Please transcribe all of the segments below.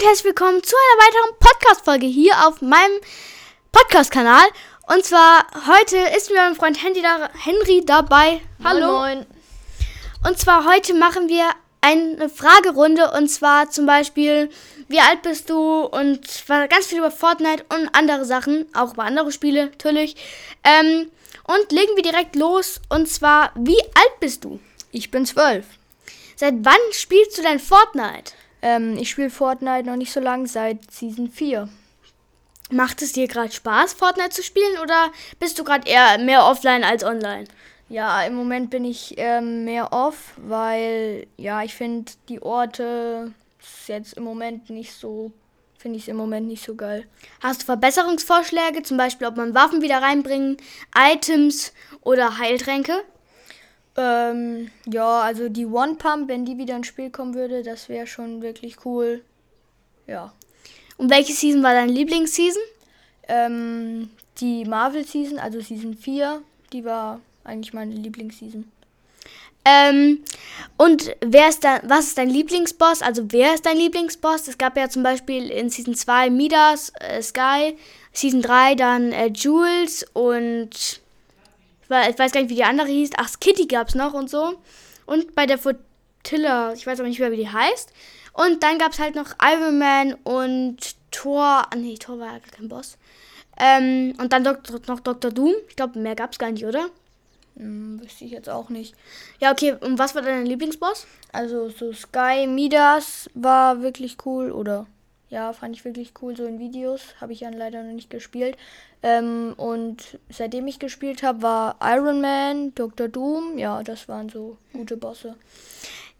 und herzlich willkommen zu einer weiteren Podcast-Folge hier auf meinem Podcast-Kanal. Und zwar heute ist mir mein Freund Henry, da, Henry dabei. Hallo. Moin. Und zwar heute machen wir eine Fragerunde und zwar zum Beispiel, wie alt bist du und zwar ganz viel über Fortnite und andere Sachen, auch über andere Spiele natürlich. Ähm, und legen wir direkt los und zwar, wie alt bist du? Ich bin zwölf. Seit wann spielst du denn Fortnite? Ähm, ich spiele Fortnite noch nicht so lange, seit Season 4. Macht es dir gerade Spaß, Fortnite zu spielen oder bist du gerade eher mehr offline als online? Ja, im Moment bin ich ähm, mehr off, weil ja, ich finde die Orte jetzt im Moment nicht so, finde ich es im Moment nicht so geil. Hast du Verbesserungsvorschläge, zum Beispiel ob man Waffen wieder reinbringen, Items oder Heiltränke? Ähm, ja, also die One Pump, wenn die wieder ins Spiel kommen würde, das wäre schon wirklich cool. Ja. Und welche Season war deine Lieblingsseason? Ähm, die Marvel Season, also Season 4, die war eigentlich meine Lieblingsseason. Ähm, und wer ist da, was ist dein Lieblingsboss? Also wer ist dein Lieblingsboss? Es gab ja zum Beispiel in Season 2 Midas, äh, Sky, Season 3 dann äh, Jules und weiß, ich weiß gar nicht, wie die andere hieß. Ach, Kitty gab es noch und so. Und bei der Flotilla, ich weiß aber nicht mehr, wie die heißt. Und dann gab es halt noch Iron Man und Thor. Ah, nee, Thor war ja gar kein Boss. Ähm, und dann Dok noch Dr. Doom. Ich glaube, mehr gab es gar nicht, oder? Hm, wüsste ich jetzt auch nicht. Ja, okay. Und was war dein Lieblingsboss? Also so Sky Midas war wirklich cool oder ja, fand ich wirklich cool so in Videos. Habe ich ja leider noch nicht gespielt. Ähm, und seitdem ich gespielt habe, war Iron Man, Dr. Doom. Ja, das waren so gute Bosse.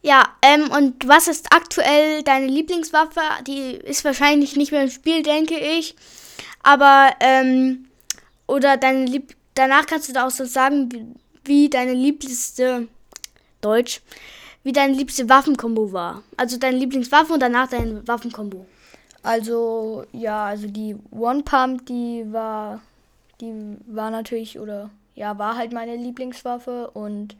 Ja, ähm, und was ist aktuell deine Lieblingswaffe? Die ist wahrscheinlich nicht mehr im Spiel, denke ich. Aber, ähm, oder deine Lieb danach kannst du da auch so sagen, wie, wie deine liebste Deutsch, wie deine liebste Waffenkombo war. Also deine Lieblingswaffe und danach dein Waffenkombo. Also, ja, also die One Pump, die war, die war natürlich, oder ja, war halt meine Lieblingswaffe und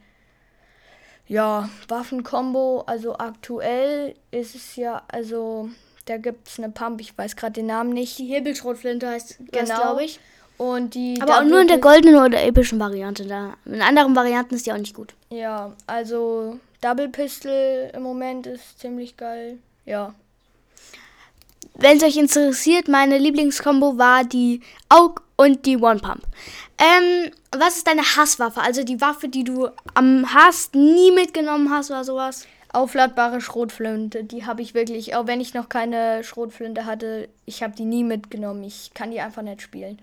ja, Waffenkombo, also aktuell ist es ja, also da gibt es eine Pump, ich weiß gerade den Namen nicht. Die Hebelschrotflinte heißt Genau. glaube ich. Und die Aber auch nur in der goldenen oder epischen Variante. Da. In anderen Varianten ist die auch nicht gut. Ja, also Double Pistol im Moment ist ziemlich geil. Ja. Wenn es euch interessiert, meine Lieblingskombo war die Aug und die One Pump. Ähm, was ist deine Hasswaffe? Also die Waffe, die du am hast, nie mitgenommen hast oder sowas? Aufladbare Schrotflinte, die habe ich wirklich, auch wenn ich noch keine Schrotflinte hatte, ich habe die nie mitgenommen. Ich kann die einfach nicht spielen.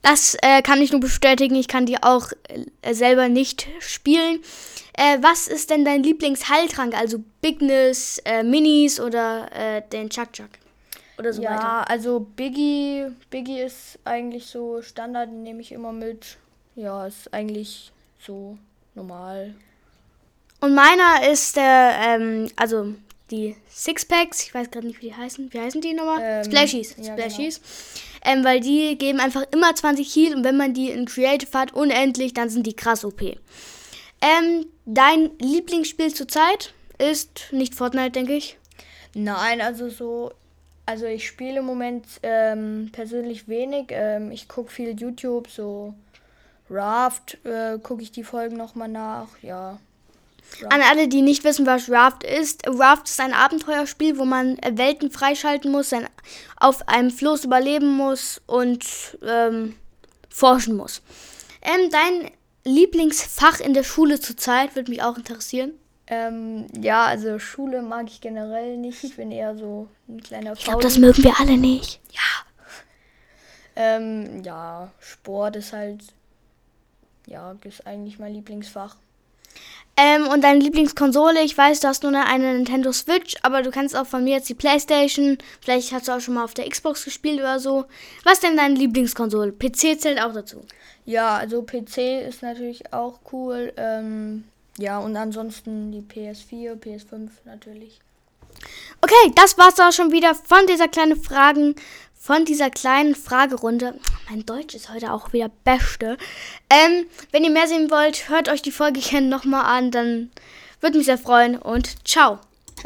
Das äh, kann ich nur bestätigen. Ich kann die auch äh, selber nicht spielen. Äh, was ist denn dein Lieblingsheiltrank? Also Bigness, äh, Minis oder äh, den Chuck Chuck? Oder so ja, weiter. also Biggie, Biggie ist eigentlich so Standard, nehme ich immer mit. Ja, ist eigentlich so normal. Und meiner ist der, ähm, also die Sixpacks, ich weiß gerade nicht, wie die heißen. Wie heißen die nochmal? Ähm, Splashies. ja, Splashies. Ähm, weil die geben einfach immer 20 Heal und wenn man die in Creative hat, unendlich, dann sind die krass OP. Ähm, dein Lieblingsspiel zurzeit ist nicht Fortnite, denke ich. Nein, also so, also ich spiele im Moment ähm, persönlich wenig. Ähm, ich gucke viel YouTube, so Raft, äh, gucke ich die Folgen nochmal nach, ja. An alle, die nicht wissen, was Raft ist. Raft ist ein Abenteuerspiel, wo man äh, Welten freischalten muss, sein, auf einem Floß überleben muss und ähm, forschen muss. Ähm, dein Lieblingsfach in der Schule zurzeit würde mich auch interessieren. Ähm, ja, also Schule mag ich generell nicht. Ich bin eher so ein kleiner Ich glaube, das mögen wir alle nicht. Ähm, ja, Sport ist halt, ja, ist eigentlich mein Lieblingsfach. Ähm, und deine Lieblingskonsole, ich weiß, du hast nur eine, Nintendo Switch, aber du kannst auch von mir jetzt die Playstation. Vielleicht hast du auch schon mal auf der Xbox gespielt oder so. Was ist denn deine Lieblingskonsole? PC zählt auch dazu. Ja, also PC ist natürlich auch cool. Ähm, ja, und ansonsten die PS4, PS5 natürlich. Okay, das war's auch schon wieder von dieser kleinen Fragen, von dieser kleinen Fragerunde. Mein Deutsch ist heute auch wieder beste. Ähm, wenn ihr mehr sehen wollt, hört euch die Folge gerne nochmal an, dann würde mich sehr freuen und ciao.